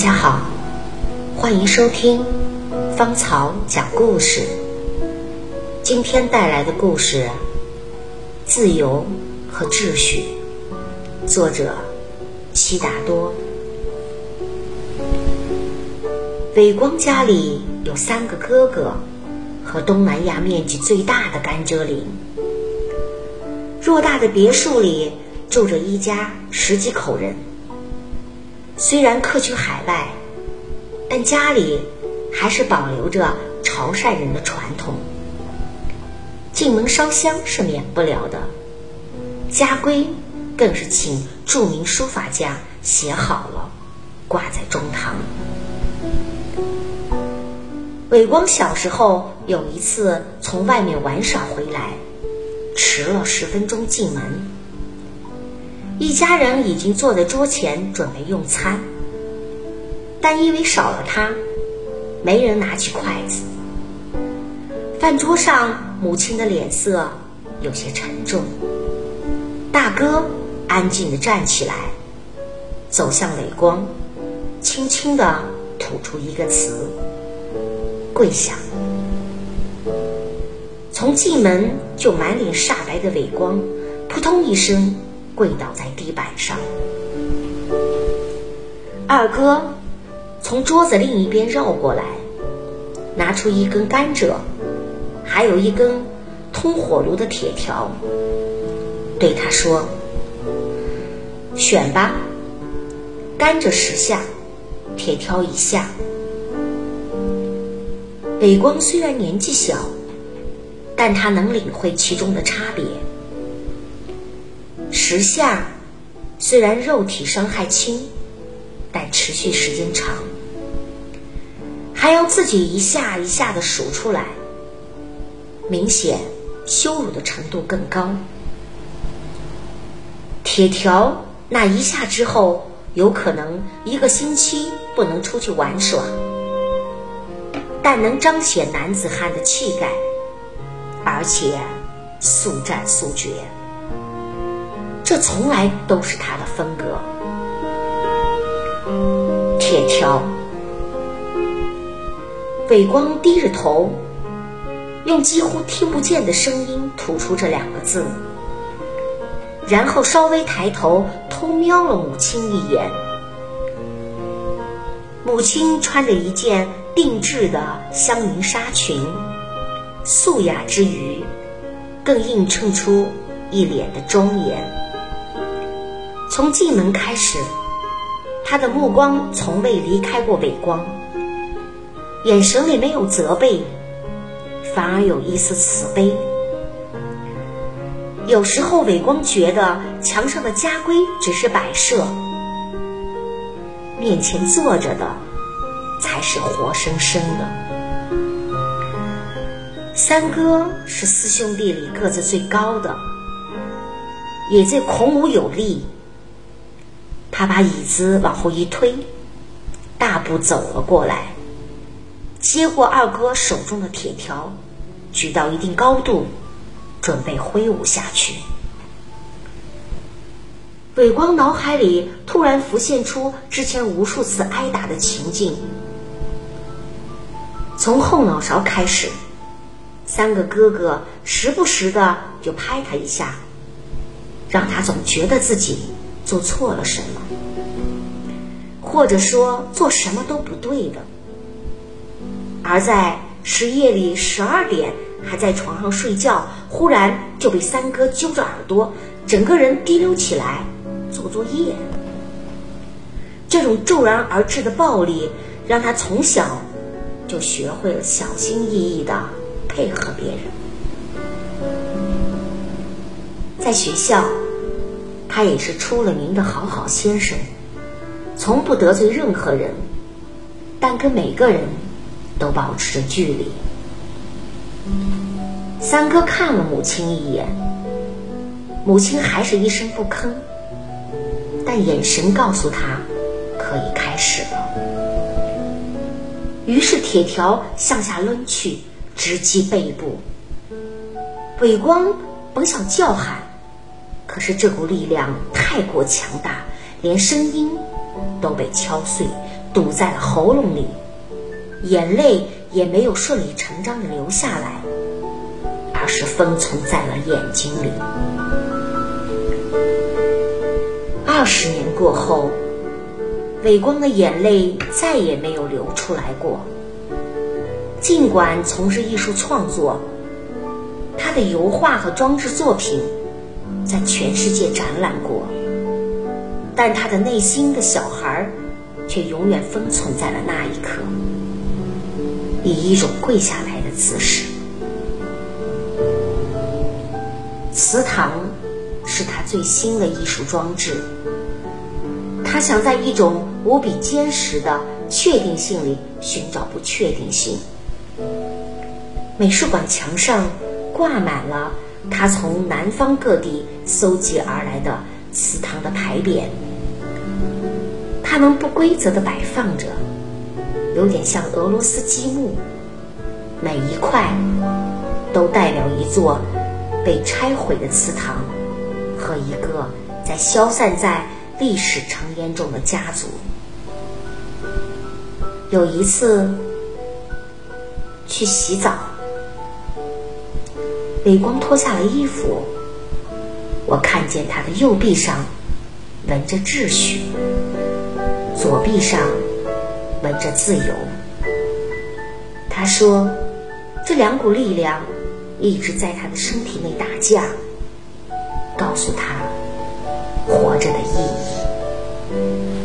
大家好，欢迎收听芳草讲故事。今天带来的故事《自由和秩序》，作者悉达多。伟光家里有三个哥哥和东南亚面积最大的甘蔗林。偌大的别墅里住着一家十几口人。虽然客居海外，但家里还是保留着潮汕人的传统。进门烧香是免不了的，家规更是请著名书法家写好了，挂在中堂。伟光小时候有一次从外面玩耍回来，迟了十分钟进门。一家人已经坐在桌前准备用餐，但因为少了他，没人拿起筷子。饭桌上，母亲的脸色有些沉重。大哥安静地站起来，走向伟光，轻轻地吐出一个词：“跪下。”从进门就满脸煞白的伟光，扑通一声。跪倒在地板上，二哥从桌子另一边绕过来，拿出一根甘蔗，还有一根通火炉的铁条，对他说：“选吧，甘蔗十下，铁条一下。”北光虽然年纪小，但他能领会其中的差别。十下，虽然肉体伤害轻，但持续时间长，还要自己一下一下的数出来，明显羞辱的程度更高。铁条那一下之后，有可能一个星期不能出去玩耍，但能彰显男子汉的气概，而且速战速决。这从来都是他的风格。铁条，伟光低着头，用几乎听不见的声音吐出这两个字，然后稍微抬头偷瞄了母亲一眼。母亲穿着一件定制的香云纱裙，素雅之余，更映衬出一脸的庄严。从进门开始，他的目光从未离开过伟光，眼神里没有责备，反而有一丝慈悲。有时候，伟光觉得墙上的家规只是摆设，面前坐着的才是活生生的。三哥是四兄弟里个子最高的，也最孔武有力。他把椅子往后一推，大步走了过来，接过二哥手中的铁条，举到一定高度，准备挥舞下去。伟光脑海里突然浮现出之前无数次挨打的情境，从后脑勺开始，三个哥哥时不时的就拍他一下，让他总觉得自己。做错了什么，或者说做什么都不对的，而在十夜里十二点还在床上睡觉，忽然就被三哥揪着耳朵，整个人提溜起来做作业。这种骤然而至的暴力，让他从小就学会了小心翼翼的配合别人，在学校。他也是出了名的好好先生，从不得罪任何人，但跟每个人都保持着距离。三哥看了母亲一眼，母亲还是一声不吭，但眼神告诉他可以开始了。于是铁条向下抡去，直击背部。伟光本想叫喊。可是这股力量太过强大，连声音都被敲碎，堵在了喉咙里，眼泪也没有顺理成章的流下来，而是封存在了眼睛里。二十年过后，伟光的眼泪再也没有流出来过。尽管从事艺术创作，他的油画和装置作品在全世界展览过，但他的内心的小孩却永远封存在了那一刻，以一种跪下来的姿势。祠堂是他最新的艺术装置。他想在一种无比坚实的确定性里寻找不确定性。美术馆墙上挂满了他从南方各地搜集而来的祠堂的牌匾，它们不规则地摆放着，有点像俄罗斯积木，每一块都代表一座被拆毁的祠堂和一个在消散在。历史尘烟中的家族。有一次去洗澡，李光脱下了衣服，我看见他的右臂上纹着秩序，左臂上纹着自由。他说，这两股力量一直在他的身体内打架，告诉他。活着的意义。